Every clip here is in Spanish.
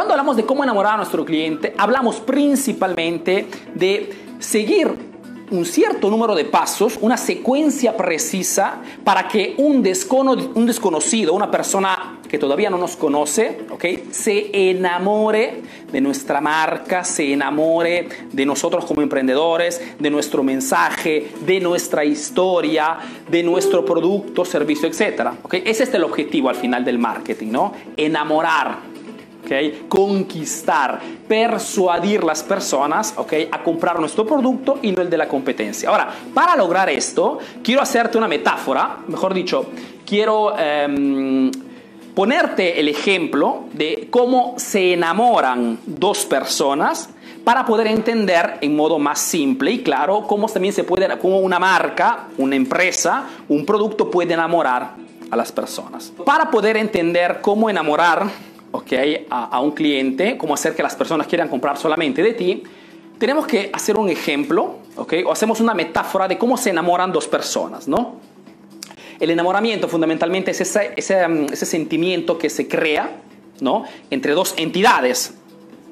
Cuando hablamos de cómo enamorar a nuestro cliente, hablamos principalmente de seguir un cierto número de pasos, una secuencia precisa para que un, un desconocido, una persona que todavía no nos conoce, ¿okay? se enamore de nuestra marca, se enamore de nosotros como emprendedores, de nuestro mensaje, de nuestra historia, de nuestro producto, servicio, etc. ¿okay? Ese es el objetivo al final del marketing, ¿no? Enamorar Conquistar, persuadir las personas, A comprar nuestro producto y no el de la competencia. Ahora, para lograr esto, quiero hacerte una metáfora, mejor dicho, quiero em, ponerte el ejemplo de cómo se enamoran dos personas para poder entender en modo más simple y claro cómo también se puede, cómo una marca, una empresa, un producto puede enamorar a las personas. Para poder entender cómo enamorar okay, a, un cliente, cómo hacer que las personas quieran comprar solamente de ti, tenemos que hacer un ejemplo, okay, o hacemos una metáfora de cómo se enamoran dos personas, ¿no? El enamoramiento fundamentalmente es ese, ese, um, ese sentimiento que se crea, ¿no? Entre dos entidades,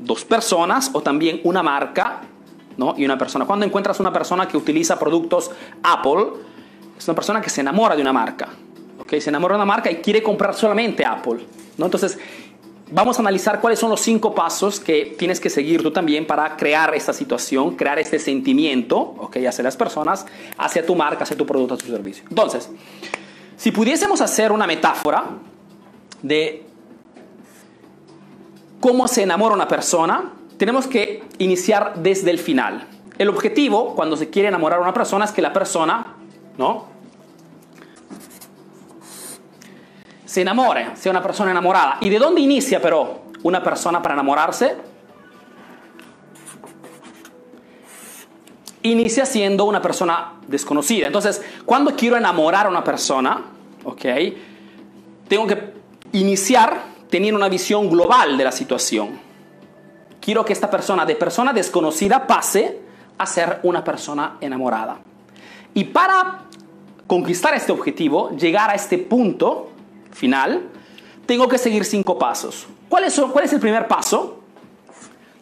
dos personas o también una marca, ¿no? Y una persona. Cuando encuentras una persona que utiliza productos Apple, es una persona que se enamora de una marca, ¿ok? Se enamora de una marca y quiere comprar solamente Apple, ¿no? Entonces, Vamos a analizar cuáles son los cinco pasos que tienes que seguir tú también para crear esta situación, crear este sentimiento, ok, hacia las personas, hacia tu marca, hacia tu producto, hacia tu servicio. Entonces, si pudiésemos hacer una metáfora de cómo se enamora una persona, tenemos que iniciar desde el final. El objetivo, cuando se quiere enamorar a una persona, es que la persona, ¿no? Se enamore, sea una persona enamorada. ¿Y de dónde inicia pero una persona para enamorarse? Inicia siendo una persona desconocida. Entonces, cuando quiero enamorar a una persona, ¿ok? Tengo que iniciar teniendo una visión global de la situación. Quiero que esta persona de persona desconocida pase a ser una persona enamorada. Y para conquistar este objetivo, llegar a este punto, final, tengo que seguir cinco pasos. ¿Cuál es, cuál es el primer paso?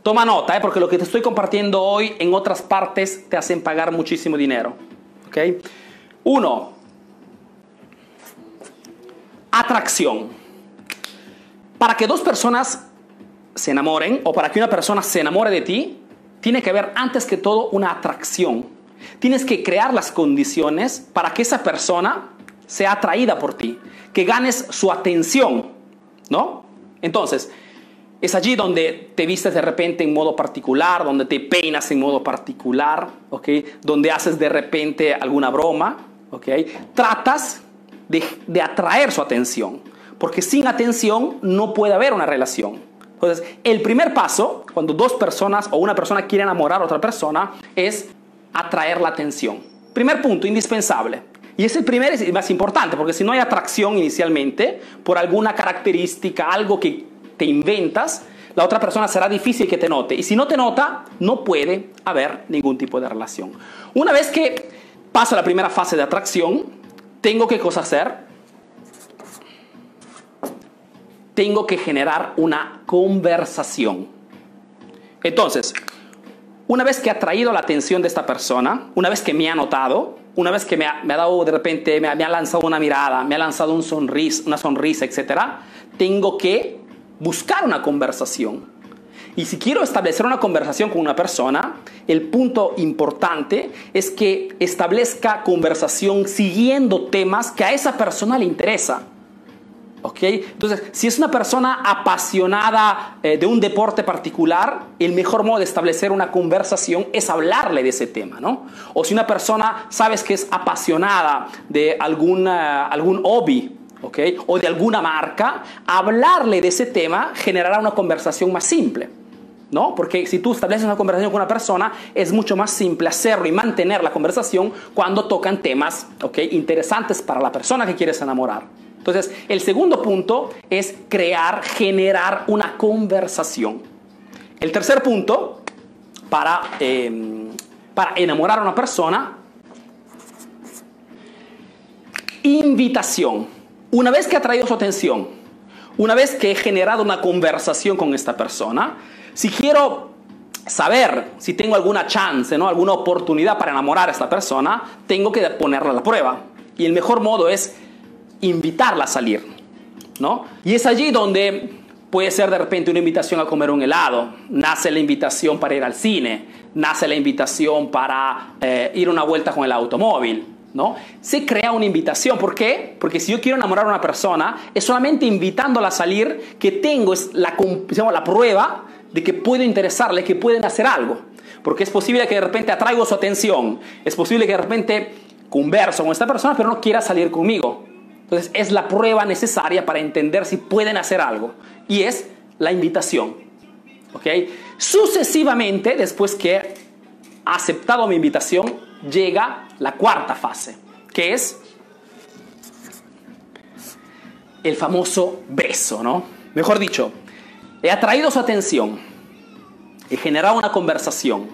Toma nota, ¿eh? porque lo que te estoy compartiendo hoy en otras partes te hacen pagar muchísimo dinero. ¿Ok? Uno, atracción. Para que dos personas se enamoren o para que una persona se enamore de ti, tiene que haber antes que todo una atracción. Tienes que crear las condiciones para que esa persona sea atraída por ti que ganes su atención, ¿no? Entonces, es allí donde te vistes de repente en modo particular, donde te peinas en modo particular, ¿ok? Donde haces de repente alguna broma, ¿ok? Tratas de, de atraer su atención, porque sin atención no puede haber una relación. Entonces, el primer paso, cuando dos personas o una persona quiere enamorar a otra persona, es atraer la atención. Primer punto, indispensable. Y es el primer y más importante, porque si no hay atracción inicialmente, por alguna característica, algo que te inventas, la otra persona será difícil que te note. Y si no te nota, no puede haber ningún tipo de relación. Una vez que paso la primera fase de atracción, tengo que cosa hacer. Tengo que generar una conversación. Entonces, una vez que ha traído la atención de esta persona, una vez que me ha notado, una vez que me ha, dado de repente, me ha, lanzado una mirada, me ha lanzado un sonris, una sonrisa, etc., tengo que buscar una conversación. Y si quiero establecer una conversación con una persona, el punto importante es que establezca conversación siguiendo temas que a esa persona le interesa. Entonces, si es una persona apasionada eh, de un deporte particular, el mejor modo de establecer una conversación es hablarle de ese tema, ¿no? O si una persona sabes que es apasionada de algún hobby, O de alguna marca, hablarle de ese tema generará una conversación más simple. ¿No? Porque si tú estableces una conversación con una persona, es mucho más simple hacerlo y mantener la conversación cuando tocan temas interesantes para la persona que quieres enamorar. Entonces, el segundo punto es crear, generar una conversación. El tercer punto, para, em, para enamorar a una persona, invitación. Una vez que ha traído su atención, una vez que he generado una conversación con esta persona, si quiero saber si tengo alguna chance, ¿no? alguna oportunidad para enamorar a esta persona, tengo que ponerla a la prueba. Y el mejor modo es invitarla a salir. ¿no? Y es allí donde puede ser de repente una invitación a comer un helado, nace la invitación para ir al cine, nace la invitación para eh, ir una vuelta con el automóvil. ¿No? Se crea una invitación. ¿Por qué? Porque si yo quiero enamorar a una persona, es solamente invitándola a salir que tengo la, la prueba de que puedo interesarle, que pueden hacer algo. Porque es posible que de repente atraigo su atención, es posible que de repente converso con esta persona, pero no quiera salir conmigo. Entonces es la prueba necesaria para entender si pueden hacer algo. Y es la invitación. ¿Ok? Sucesivamente, después que ha aceptado mi invitación, llega la cuarta fase, que es el famoso beso, ¿no? Mejor dicho, he atraído su atención, he generado una conversación,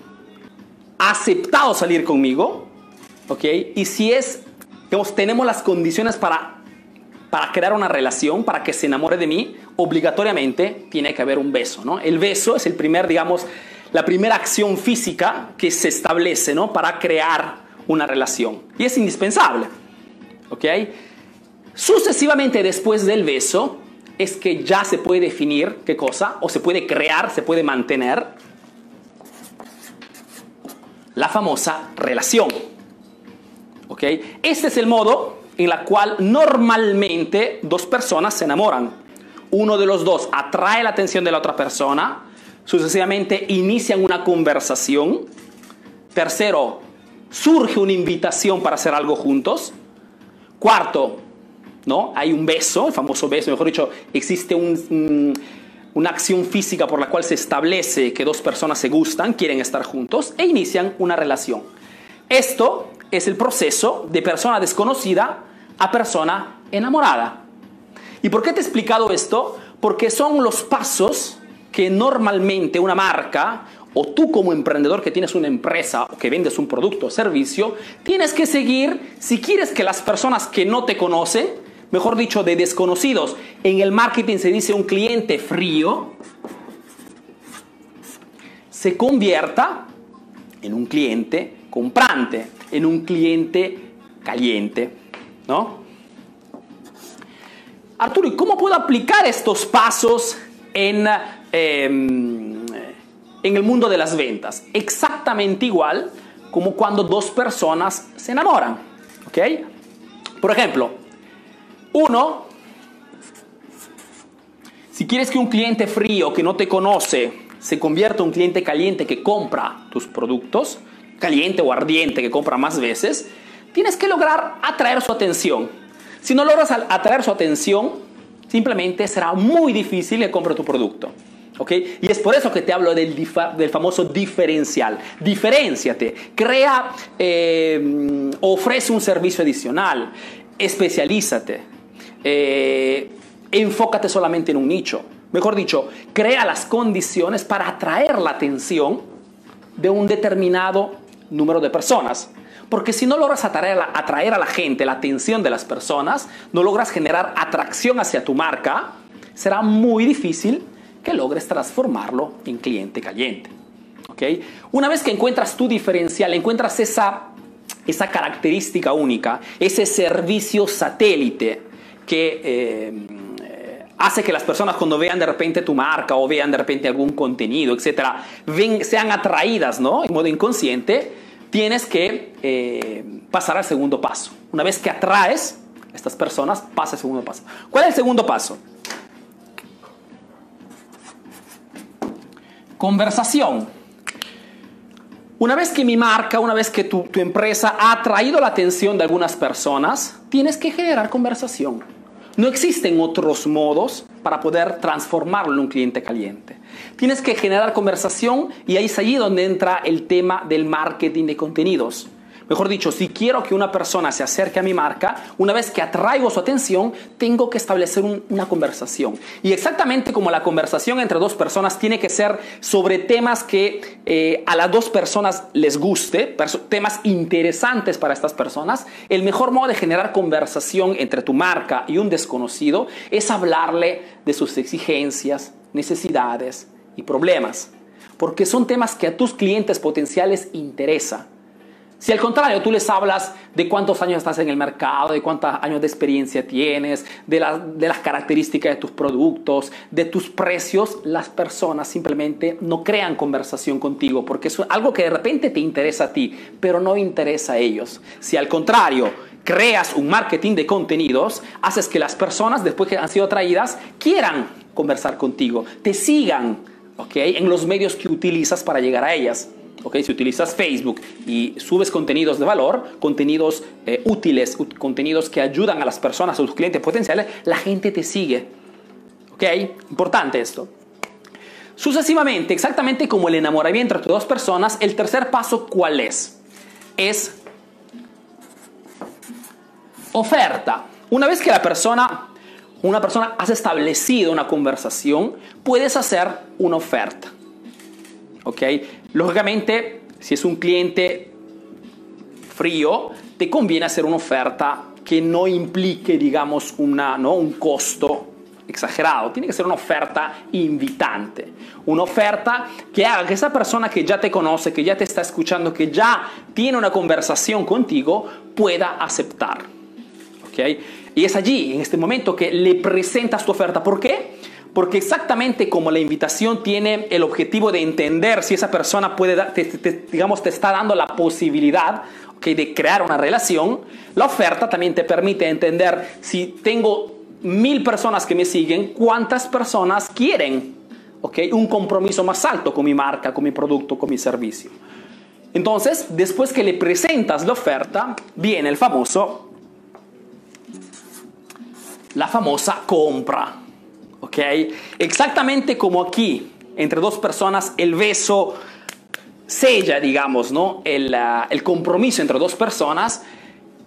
ha aceptado salir conmigo, ¿ok? Y si es, digamos, tenemos las condiciones para para crear una relación, para que se enamore de mí, obligatoriamente tiene que haber un beso, ¿no? El beso es el primer, digamos, la primera acción física que se establece, ¿no? Para crear una relación. Y es indispensable, ¿ok? Sucesivamente después del beso es que ya se puede definir qué cosa, o se puede crear, se puede mantener la famosa relación. ¿Ok? Este es el modo en la cual normalmente dos personas se enamoran. Uno de los dos atrae la atención de la otra persona, sucesivamente inician una conversación. Tercero, surge una invitación para hacer algo juntos. Cuarto, ¿no? Hay un beso, el famoso beso, mejor dicho, existe una acción física por la cual se establece que dos personas se gustan, quieren estar juntos e inician una relación. Esto es el proceso de persona desconocida a persona enamorada. ¿Y por qué te he explicado esto? Porque son los pasos que normalmente una marca o tú como emprendedor que tienes una empresa o que vendes un producto o servicio, tienes que seguir si quieres que las personas que no te conocen, mejor dicho, de desconocidos, en el marketing se dice un cliente frío, se convierta en un cliente comprante, en un cliente caliente, ¿no? Arturo, ¿y cómo puedo aplicar estos pasos en, em, en el mundo de las ventas? Exactamente igual como cuando dos personas se enamoran, ¿ok? Por ejemplo, uno, si quieres que un cliente frío que no te conoce se convierta en un cliente caliente que compra tus productos, caliente o ardiente que compra más veces, tienes que lograr atraer su atención. Si no logras atraer su atención, simplemente será muy difícil que compre tu producto. ¿Okay? Y es por eso que te hablo del, del famoso diferencial. Diferenciate, crea, eh, ofrece un servicio adicional, especialízate, eh, enfócate solamente en un nicho. Mejor dicho, crea las condiciones para atraer la atención de un determinado número de personas. Porque si no logras atraer a, la, atraer a la gente, la atención de las personas, no logras generar atracción hacia tu marca, será muy difícil que logres transformarlo en cliente caliente. ¿Okay? Una vez que encuentras tu diferencial, encuentras esa, esa característica única, ese servicio satélite que eh, hace que las personas cuando vean de repente tu marca o vean de repente algún contenido, etcétera, sean atraídas, ¿no? En modo inconsciente, tienes que eh, pasar al segundo paso. Una vez que atraes a estas personas, pasa al segundo paso. ¿Cuál es el segundo paso? Conversación. Una vez que mi marca, una vez que tu empresa ha atraído la atención de algunas personas, tienes que generar conversación. No existen otros modos para poder transformarlo en un cliente caliente. Tienes que generar conversación y ahí es allí donde entra el tema del marketing de contenidos. Mejor dicho, si quiero que una persona se acerque a mi marca, una vez que atraigo su atención, tengo que establecer una conversación. Y exactamente como la conversación entre dos personas tiene que ser sobre temas que eh, a las dos personas les guste, temas interesantes para estas personas, el mejor modo de generar conversación entre tu marca y un desconocido es hablarle de sus exigencias, necesidades y problemas. Porque son temas que a tus clientes potenciales interesa. Si al contrario tú les hablas de cuántos años estás en el mercado, de cuántos años de experiencia tienes, de, las características de tus productos, de tus precios, las personas simplemente no crean conversación contigo porque es algo que de repente te interesa a ti, pero no interesa a ellos. Si al contrario creas un marketing de contenidos, haces que las personas, después que han sido atraídas, quieran conversar contigo, te sigan ¿okay? en los medios que utilizas para llegar a ellas. Si utilizas Facebook y subes contenidos de valor, contenidos eh, útiles, contenidos que ayudan a las personas, a tus clientes potenciales, la gente te sigue. ¿Ok? Importante esto. Sucesivamente, exactamente como el enamoramiento entre dos personas, el tercer paso, ¿cuál es? Es oferta. Una vez que la persona, una persona has establecido una conversación, puedes hacer una oferta. ¿Ok? Lógicamente, si es un cliente frío, te conviene hacer una oferta que no implique, digamos, ¿no? un costo exagerado. Tiene que ser una oferta invitante. Una oferta que haga que esa persona que ya te conoce, que ya te está escuchando, que ya tiene una conversación contigo, pueda aceptar. ¿Okay? Y es allí, en este momento, que le presentas tu oferta. ¿Por qué? Porque exactamente como la invitación tiene el objetivo de entender si esa persona puede, digamos, te está dando la posibilidad de crear una relación, la oferta también te permite entender si tengo mil personas que me siguen, cuántas personas quieren un compromiso más alto con mi marca, con mi producto, con mi servicio. Entonces, después que le presentas la oferta, viene el famoso, la famosa compra. ¿Ok? Exactamente como aquí, entre dos personas, el beso sella, digamos, ¿no? El, ah, el, compromiso entre dos personas.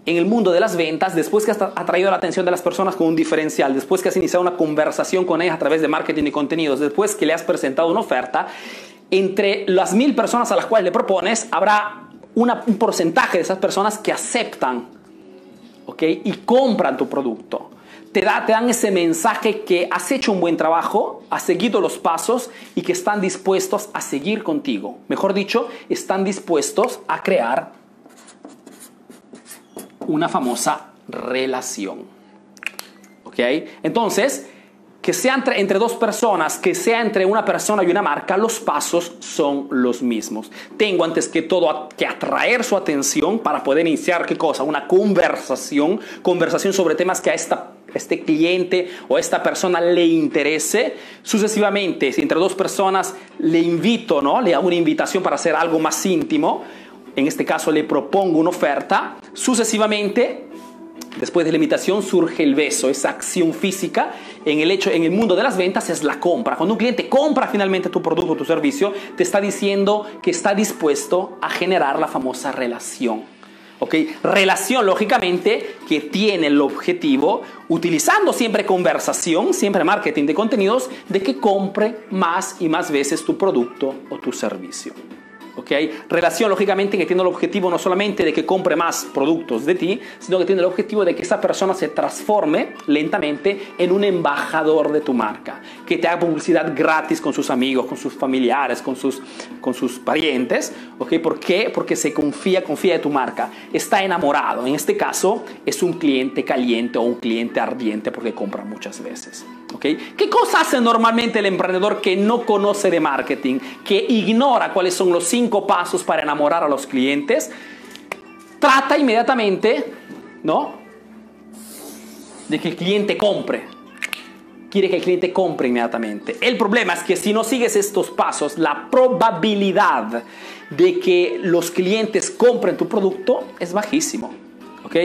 En el mundo de las ventas, después que has atraído la atención de las personas con un diferencial, después que has iniciado una conversación con ellas a través de marketing y contenidos, después que le has presentado una oferta, entre las mil personas a las cuales le propones, habrá un porcentaje de esas personas que aceptan ¿ok? y compran tu producto te, dan ese mensaje que has hecho un buen trabajo, has seguido los pasos y que están dispuestos a seguir contigo. Mejor dicho, están dispuestos a crear una famosa relación. ¿Ok? Entonces, que sea entre, entre, dos personas, que sea entre una persona y una marca, los pasos son los mismos. Tengo antes que todo que atraer su atención para poder iniciar qué cosa, una conversación, conversación sobre temas que a esta este cliente o esta persona le interese. Sucesivamente, si entre dos personas le invito, ¿no? le hago una invitación para hacer algo más íntimo, en este caso le propongo una oferta, sucesivamente Después de la invitación surge el beso, esa acción física. En el hecho, en el mundo de las ventas es la compra. Cuando un cliente compra finalmente tu producto o tu servicio, te está diciendo que está dispuesto a generar la famosa relación. Relación, lógicamente, que tiene el objetivo, utilizando siempre conversación, siempre marketing de contenidos, de que compre más y más veces tu producto o tu servicio. Relación, lógicamente, que tiene el objetivo no solamente de que compre más productos de ti, sino que tiene el objetivo de que esa persona se transforme lentamente en un embajador de tu marca, que te haga publicidad gratis con sus amigos, con sus familiares, con sus, con sus parientes, ¿ok? ¿Por qué? Porque se confía, confía de tu marca, está enamorado. En este caso, es un cliente caliente o un cliente ardiente porque compra muchas veces. ¿Qué cosa hace normalmente el emprendedor que no conoce de marketing, que ignora cuáles son los cinco pasos para enamorar a los clientes? Trata inmediatamente, ¿no? De que el cliente compre. Quiere que el cliente compre inmediatamente. El problema es que si no sigues estos pasos, la probabilidad de que los clientes compren tu producto es bajísimo. ¿Ok?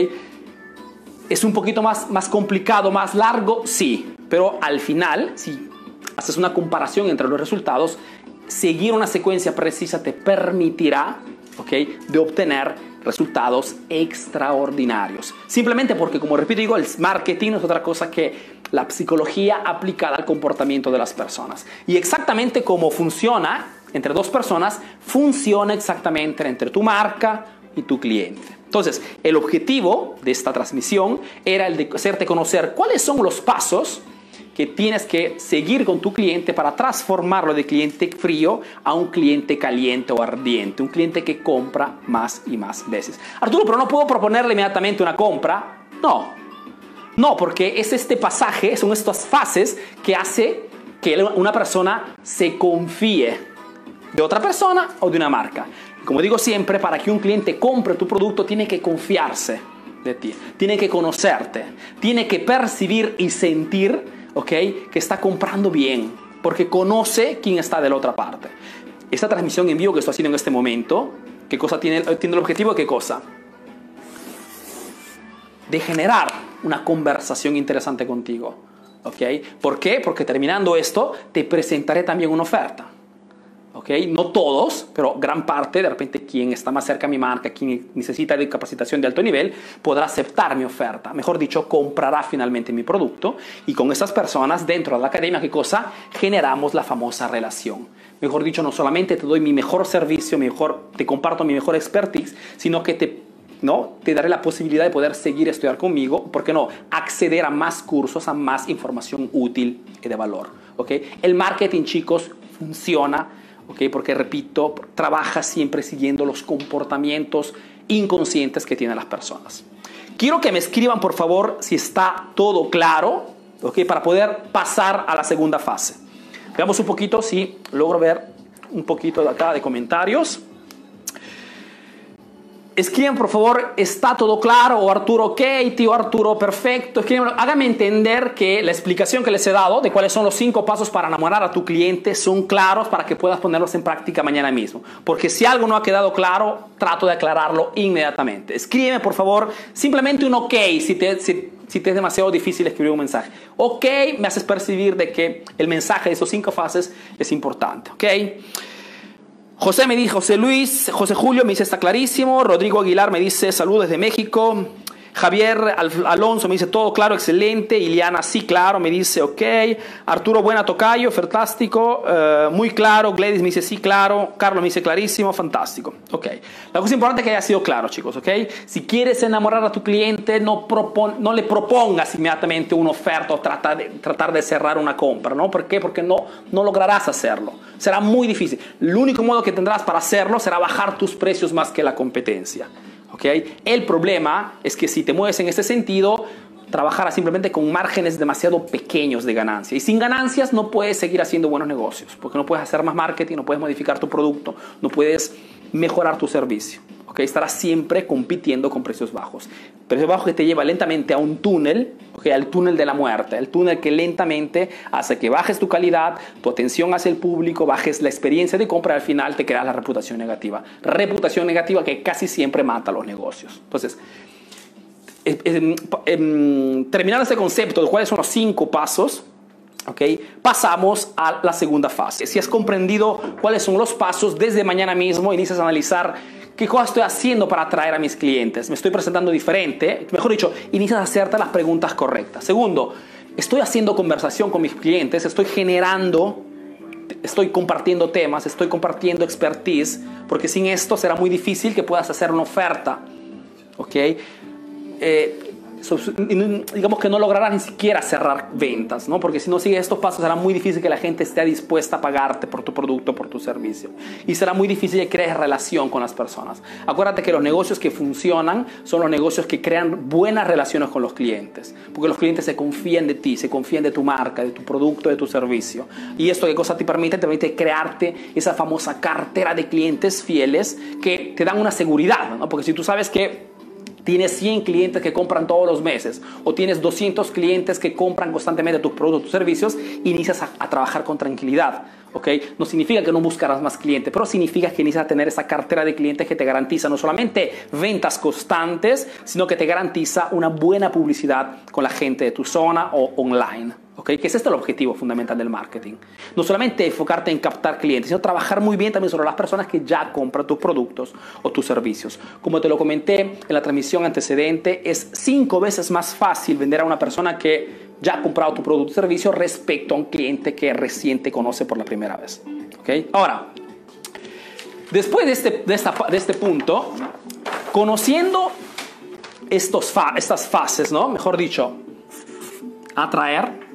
¿Es un poquito más, más complicado, más largo? Sí, pero al final, si haces una comparación entre los resultados, seguir una secuencia precisa te permitirá ¿okay? de obtener resultados extraordinarios. Simplemente porque, como repito, digo, el marketing es otra cosa que la psicología aplicada al comportamiento de las personas. Y exactamente cómo funciona entre dos personas, funciona exactamente entre tu marca y tu cliente. Entonces, el objetivo de esta transmisión era el de hacerte conocer cuáles son los pasos que tienes que seguir con tu cliente para transformarlo de cliente frío a un cliente caliente o ardiente, un cliente que compra más y más veces. Arturo, pero no puedo proponerle inmediatamente una compra. No, no, porque es este pasaje, son estas fases que hace que una persona se confíe de otra persona o de una marca. Como digo siempre, para que un cliente compre tu producto tiene que confiarse de ti, tiene que conocerte, tiene que percibir y sentir ¿ok? Que está comprando bien, porque conoce quién está de la otra parte. Esta transmisión en vivo que estoy haciendo en este momento, ¿qué cosa tiene, tiene el objetivo? ¿Qué cosa? De generar una conversación interesante contigo. ¿Ok? ¿Por qué? Porque terminando esto, te presentaré también una oferta. No todos, pero gran parte, de repente quien está más cerca a mi marca, quien necesita de capacitación de alto nivel, podrá aceptar mi oferta. Mejor dicho, comprará finalmente mi producto y con esas personas dentro de la academia, ¿qué cosa? Generamos la famosa relación. Mejor dicho, no solamente te doy mi mejor servicio, mejor, te comparto mi mejor expertise, sino que te ¿no? Te daré la posibilidad de poder seguir estudiar conmigo, ¿por qué no? Acceder a más cursos, a más información útil y de valor, ¿ok? El marketing, chicos, funciona porque repito, trabaja siempre siguiendo los comportamientos inconscientes que tienen las personas. Quiero que me escriban, por favor, si está todo claro, ¿okay? para poder pasar a la segunda fase. Veamos un poquito si logro ver un poquito de acá de comentarios. Escriban, por favor, está todo claro, o Arturo, ok, tío Arturo, perfecto. Escriban, hágame entender que la explicación que les he dado de cuáles son los cinco pasos para enamorar a tu cliente son claros para que puedas ponerlos en práctica mañana mismo. Porque si algo no ha quedado claro, trato de aclararlo inmediatamente. Escríbeme, por favor, simplemente un ok si te, si, si te es demasiado difícil escribir un mensaje. Ok, me haces percibir de que el mensaje de esos cinco fases es importante. Ok. José me dice, José Luis, José Julio me dice, está clarísimo. Rodrigo Aguilar me dice, saludos desde México. Javier Alonso me dice todo claro, excelente. Iliana, sí, claro, me dice ok. Arturo Buena Tocayo, fantástico, eh, muy claro. Gladys me dice sí, claro. Carlos me dice clarísimo, fantástico. Ok. La cosa importante es que haya sido claro, chicos, ok. Si quieres enamorar a tu cliente, no, no le propongas inmediatamente una oferta o trata de, tratar de cerrar una compra, ¿no? ¿Por qué? Porque no, no lograrás hacerlo. Será muy difícil. El único modo que tendrás para hacerlo será bajar tus precios más que la competencia. El problema es que si te mueves en ese sentido, trabajarás simplemente con márgenes demasiado pequeños de ganancia. Y sin ganancias no puedes seguir haciendo buenos negocios, porque no puedes hacer más marketing, no puedes modificar tu producto, no puedes mejorar tu servicio. ¿okay? Estarás siempre compitiendo con precios bajos. Precios bajos que te lleva lentamente a un túnel, ¿okay? al túnel de la muerte, el túnel que lentamente hace que bajes tu calidad, tu atención hacia el público, bajes la experiencia de compra y al final te creas la reputación negativa. Reputación negativa que casi siempre mata los negocios. Entonces, terminando este concepto de cuáles son los cinco pasos, Okay. Pasamos a la segunda fase. Si has comprendido cuáles son los pasos, desde mañana mismo inicias a analizar qué cosas estoy haciendo para atraer a mis clientes. Me estoy presentando diferente. Mejor dicho, inicias a hacerte las preguntas correctas. Segundo, estoy haciendo conversación con mis clientes, estoy generando, estoy compartiendo temas, estoy compartiendo expertise, porque sin esto será muy difícil que puedas hacer una oferta. ¿Ok? Eh, digamos que no lograrás ni siquiera cerrar ventas, ¿no? Porque si no sigues estos pasos será muy difícil que la gente esté dispuesta a pagarte por tu producto, por tu servicio. Y será muy difícil que crees relación con las personas. Acuérdate que los negocios que funcionan son los negocios que crean buenas relaciones con los clientes, porque los clientes se confían de ti, se confían de tu marca, de tu producto, de tu servicio. Y esto qué cosa te permite? Te permite crearte esa famosa cartera de clientes fieles que te dan una seguridad, ¿no? Porque si tú sabes que tienes 100 clientes que compran todos los meses o tienes 200 clientes que compran constantemente tus productos, tus servicios, inicias a, trabajar con tranquilidad. ¿okay? No significa que no buscarás más clientes, pero significa que inicias a tener esa cartera de clientes que te garantiza no solamente ventas constantes, sino que te garantiza una buena publicidad con la gente de tu zona o online. ¿Ok? Que es este el objetivo fundamental del marketing. No solamente enfocarte en captar clientes, sino trabajar muy bien también sobre las personas que ya compran tus productos o tus servicios. Como te lo comenté en la transmisión antecedente, es cinco veces más fácil vender a una persona que ya ha comprado tu producto o servicio respecto a un cliente que recién te conoce por la primera vez. ¿ok? Ahora, después de este, de, esta, de este punto, conociendo estos estas fases, ¿no? Mejor dicho, atraer,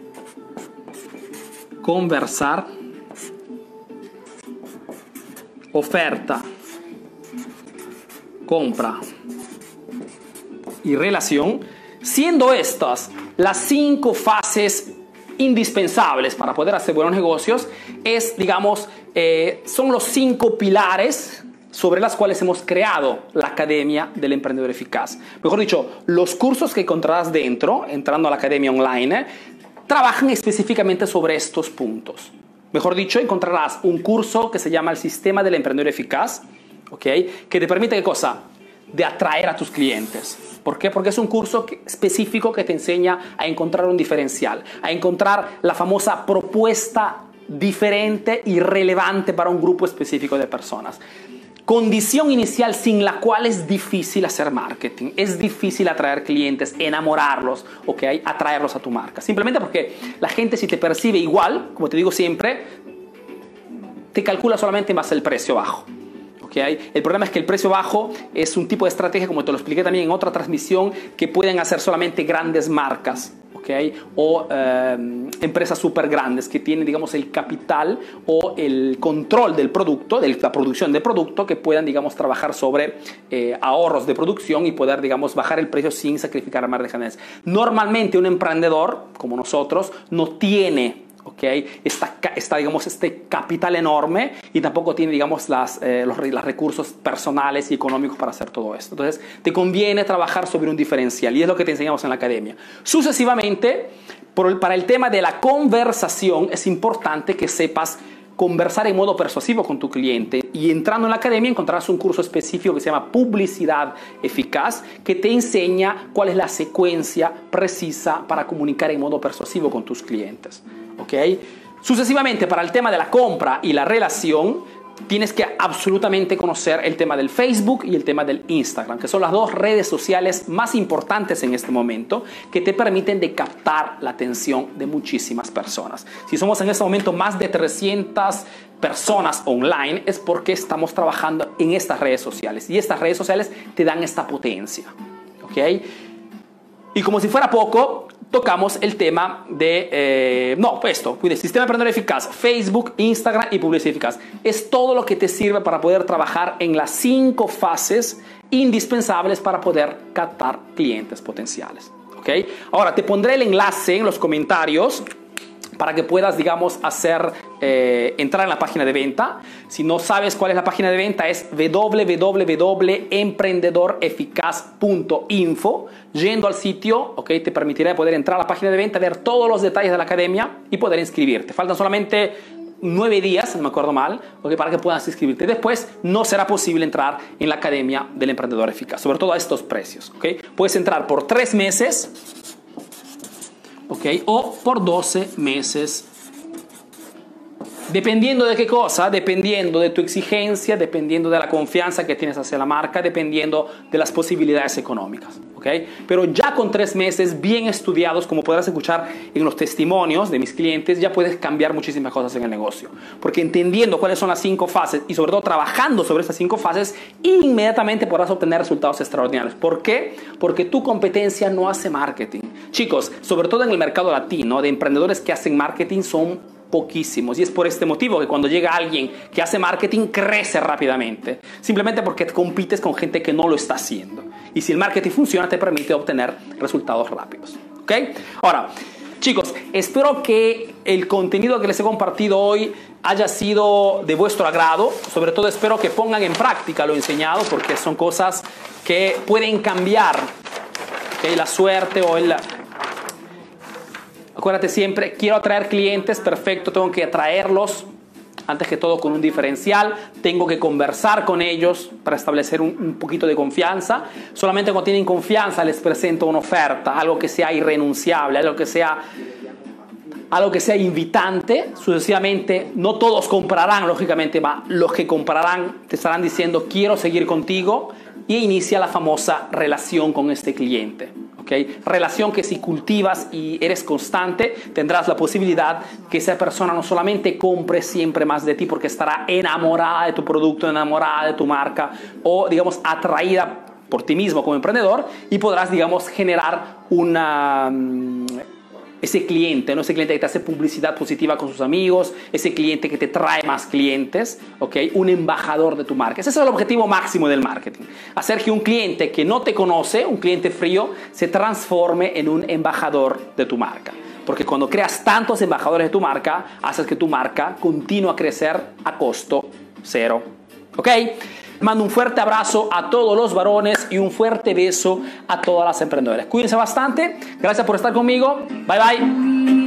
conversar, oferta, compra. Y relación, siendo estas las cinco fases indispensables para poder hacer buenos negocios, es, digamos, eh, son los cinco pilares sobre las cuales hemos creado la Academia del Emprendedor Eficaz. Mejor dicho, los cursos que encontrarás dentro, entrando a la Academia Online, trabajan específicamente sobre estos puntos. Mejor dicho, encontrarás un curso que se llama el Sistema del Emprendedor Eficaz, ¿okay? que te permite, ¿qué cosa? De atraer a tus clientes. ¿Por qué? Porque es un curso específico que te enseña a encontrar un diferencial, a encontrar la famosa propuesta diferente y relevante para un grupo específico de personas condición inicial sin la cual es difícil hacer marketing, es difícil atraer clientes, enamorarlos, ¿ok? Atraerlos a tu marca. Simplemente porque la gente si te percibe igual, como te digo siempre, te calcula solamente en base al precio bajo. ¿okay? El problema es que el precio bajo es un tipo de estrategia, como te lo expliqué también en otra transmisión, que pueden hacer solamente grandes marcas o em, empresas súper grandes que tienen, digamos, el capital o el control del producto, de la producción de producto, que puedan, digamos, trabajar sobre eh, ahorros de producción y poder, digamos, bajar el precio sin sacrificar más de Normalmente un emprendedor, como nosotros, no tiene ¿ok? Está, está, digamos, este capital enorme y tampoco tiene, digamos, las, eh, los, recursos personales y económicos para hacer todo esto. Entonces, te conviene trabajar sobre un diferencial y es lo que te enseñamos en la academia. Sucesivamente, por para el tema de la conversación, es importante que sepas conversar en modo persuasivo con tu cliente y entrando en la academia encontrarás un curso específico que se llama Publicidad Eficaz que te enseña cuál es la secuencia precisa para comunicar en modo persuasivo con tus clientes. ¿Ok? Sucesivamente, para el tema de la compra y la relación, tienes que absolutamente conocer el tema del Facebook y el tema del Instagram, que son las dos redes sociales más importantes en este momento que te permiten de captar la atención de muchísimas personas. Si somos en este momento más de 300 personas online es porque estamos trabajando en estas redes sociales y estas redes sociales te dan esta potencia. ¿ok? Y como si fuera poco, tocamos el tema de, eh, no, esto, cuide, sistema emprendedor eficaz, Facebook, Instagram y publicidad eficaz. Es todo lo que te sirve para poder trabajar en las cinco fases indispensables para poder captar clientes potenciales. ¿ok? Ahora, te pondré el enlace en los comentarios para que puedas, digamos, hacer, eh, entrar en la página de venta. Si no sabes cuál es la página de venta, es www.emprendedoreficaz.info. Yendo al sitio, ok, te permitirá poder entrar a la página de venta, ver todos los detalles de la academia y poder inscribirte. Faltan solamente nueve días, no me acuerdo mal, okay, para que puedas inscribirte. Después no será posible entrar en la Academia del Emprendedor Eficaz, sobre todo a estos precios. Okay. Puedes entrar por tres meses ¿ok? O por 12 meses. Dependiendo de qué cosa, dependiendo de tu exigencia, dependiendo de la confianza que tienes hacia la marca, dependiendo de las posibilidades económicas. Pero ya con tres meses bien estudiados, como podrás escuchar en los testimonios de mis clientes, ya puedes cambiar muchísimas cosas en el negocio. Porque entendiendo cuáles son las cinco fases y sobre todo trabajando sobre estas cinco fases, inmediatamente podrás obtener resultados extraordinarios. ¿Por qué? Porque tu competencia no hace marketing. Chicos, sobre todo en el mercado latino, de emprendedores que hacen marketing son poquísimos. Y es por este motivo que cuando llega alguien que hace marketing crece rápidamente. Simplemente porque compites con gente que no lo está haciendo. Y si el marketing funciona, te permite obtener resultados rápidos. ¿Ok? Ahora, chicos, espero que el contenido que les he compartido hoy haya sido de vuestro agrado. Sobre todo espero que pongan en práctica lo enseñado porque son cosas que pueden cambiar la suerte o el, Acuérdate siempre, quiero atraer clientes, perfecto, tengo que atraerlos antes que todo con un diferencial, tengo que conversar con ellos para establecer un, poquito de confianza. Solamente cuando tienen confianza les presento una oferta, algo que sea irrenunciable, algo que sea algo que sea invitante, sucesivamente, no todos comprarán, lógicamente, va, los que comprarán te estarán diciendo quiero seguir contigo y inicia la famosa relación con este cliente. Relación que si cultivas y eres constante, tendrás la posibilidad que esa persona no solamente compre siempre más de ti porque estará enamorada de tu producto, enamorada de tu marca o digamos atraída por ti mismo como emprendedor y podrás digamos generar una mm, ese cliente, ¿no? ese cliente que te hace publicidad positiva con sus amigos, ese cliente que te trae más clientes, ¿ok? Un embajador de tu marca. Ese es el objetivo máximo del marketing. Hacer que un cliente que no te conoce, un cliente frío, se transforme en un embajador de tu marca. Porque cuando creas tantos embajadores de tu marca, haces que tu marca continúe a crecer a costo cero. ¿Ok? Mando un fuerte abrazo a todos los varones y un fuerte beso a todas las emprendedoras. Cuídense bastante. Gracias por estar conmigo. Bye bye.